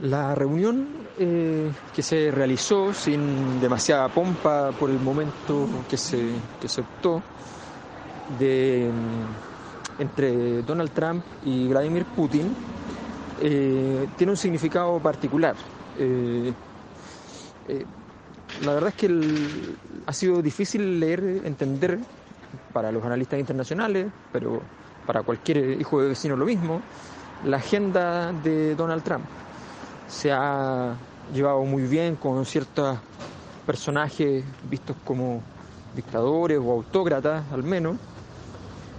La reunión eh, que se realizó sin demasiada pompa por el momento que se, que se optó de, mm, entre Donald Trump y Vladimir Putin eh, tiene un significado particular. Eh, la verdad es que ha sido difícil leer, entender para los analistas internacionales, pero para cualquier hijo de vecino lo mismo, la agenda de Donald Trump se ha llevado muy bien con ciertos personajes vistos como dictadores o autócratas al menos.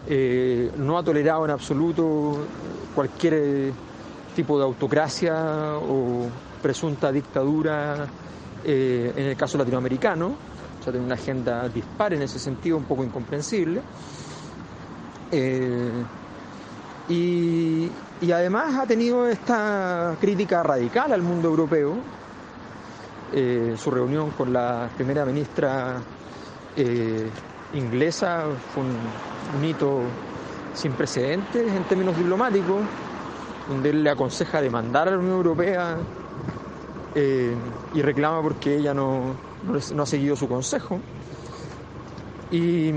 Eh, no ha tolerado en absoluto cualquier tipo de autocracia o presunta dictadura eh, en el caso latinoamericano. O sea, tiene una agenda dispar en ese sentido, un poco incomprensible. Eh, y, además ha tenido esta crítica radical al mundo europeo. Eh, su reunión con la primera ministra eh, inglesa fue un, hito sin precedentes en términos diplomáticos, donde él le aconseja demandar a la Unión Europea eh, y reclama porque ella no, no ha seguido su consejo y,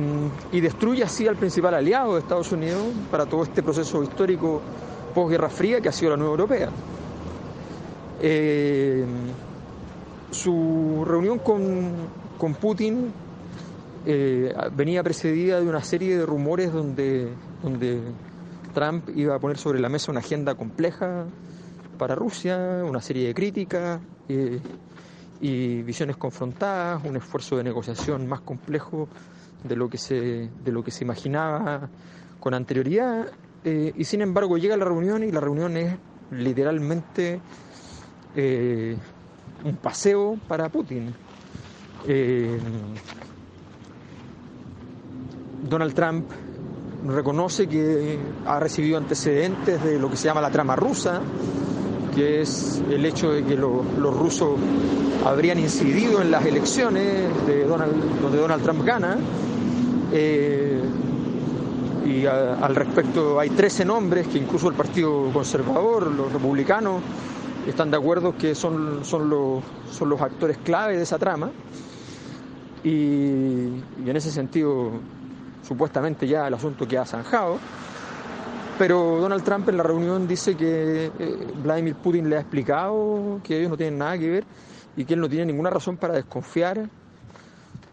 destruye así al principal aliado de Estados Unidos para todo este proceso histórico posguerra fría que ha sido la Unión Europea. Eh, su reunión con, Putin eh, venía precedida de una serie de rumores donde, donde Trump iba a poner sobre la mesa una agenda compleja para Rusia, una serie de críticas eh, y visiones confrontadas, un esfuerzo de negociación más complejo de lo que se, de lo que se imaginaba con anterioridad. Eh, y sin embargo llega la reunión y la reunión es literalmente eh, un paseo para Putin. Eh, Donald Trump reconoce que ha recibido antecedentes de lo que se llama la trama rusa, que es el hecho de que los rusos habrían incidido en las elecciones de Donald, donde Donald Trump gana y al respecto hay 13 nombres que incluso el Partido Conservador, los republicanos, están de acuerdo que son, son, los, son los actores clave de esa trama. Y, en ese sentido, supuestamente ya el asunto queda zanjado. Pero Donald Trump en la reunión dice que eh, Vladimir Putin le ha explicado que ellos no tienen nada que ver y que él no tiene ninguna razón para desconfiar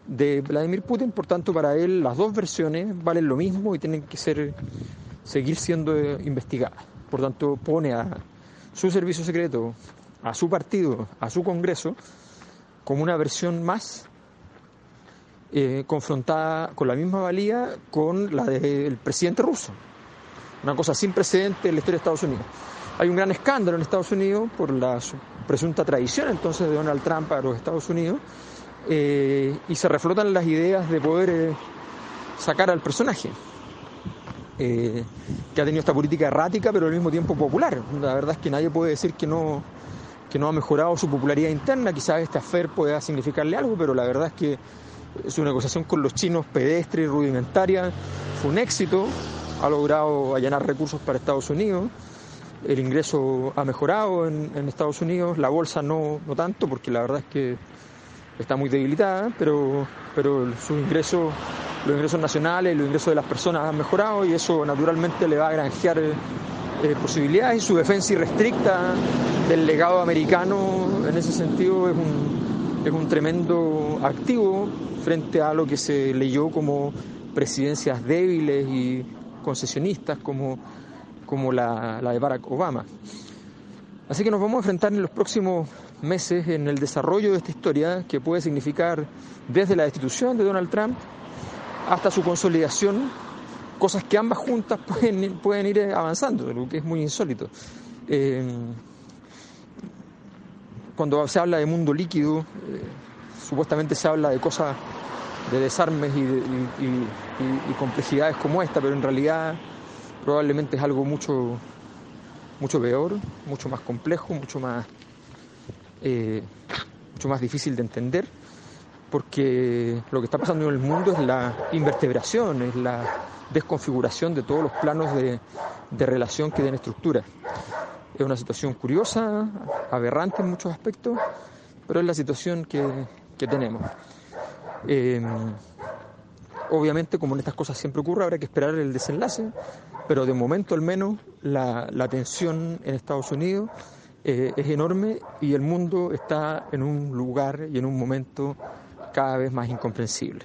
de Vladimir Putin, por tanto para él las dos versiones valen lo mismo y tienen que ser seguir siendo investigadas. Por tanto pone a su servicio secreto, a su partido, a su Congreso como una versión más eh, confrontada con la misma valía con la del presidente ruso. Una cosa sin precedente en la historia de Estados Unidos. Hay un gran escándalo en Estados Unidos por la presunta traición entonces de Donald Trump a los Estados Unidos eh, y se reflotan las ideas de poder eh, sacar al personaje. Eh, que ha tenido esta política errática pero al mismo tiempo popular. La verdad es que nadie puede decir que no, que no ha mejorado su popularidad interna, quizás este afer pueda significarle algo, pero la verdad es que su negociación con los chinos pedestre y rudimentaria fue un éxito, ha logrado allanar recursos para Estados Unidos, el ingreso ha mejorado en, en Estados Unidos, la bolsa no, no tanto, porque la verdad es que está muy debilitada, pero, pero sus ingresos, los ingresos nacionales, los ingresos de las personas han mejorado y eso naturalmente le va a granjear eh, posibilidades y su defensa irrestricta del legado americano en ese sentido es un, es un tremendo activo frente a lo que se leyó como presidencias débiles y concesionistas como, como la de Barack Obama. Así que nos vamos a enfrentar en los próximos meses en el desarrollo de esta historia que puede significar desde la destitución de Donald Trump hasta su consolidación, cosas que ambas juntas pueden, pueden ir avanzando, lo que es muy insólito. Eh, cuando se habla de mundo líquido, eh, supuestamente se habla de cosas de desarmes y, y, complejidades como esta, pero en realidad probablemente es algo mucho, mucho peor, mucho más complejo, mucho más eh, mucho más difícil de entender, porque lo que está pasando en el mundo es la invertebración, es la desconfiguración de todos los planos de, relación que den estructura. Es una situación curiosa, aberrante en muchos aspectos, pero es la situación que, tenemos. Eh, obviamente, como en estas cosas siempre ocurre, habrá que esperar el desenlace, pero de momento al menos la, tensión en Estados Unidos eh, es enorme y el mundo está en un lugar y en un momento cada vez más incomprensible.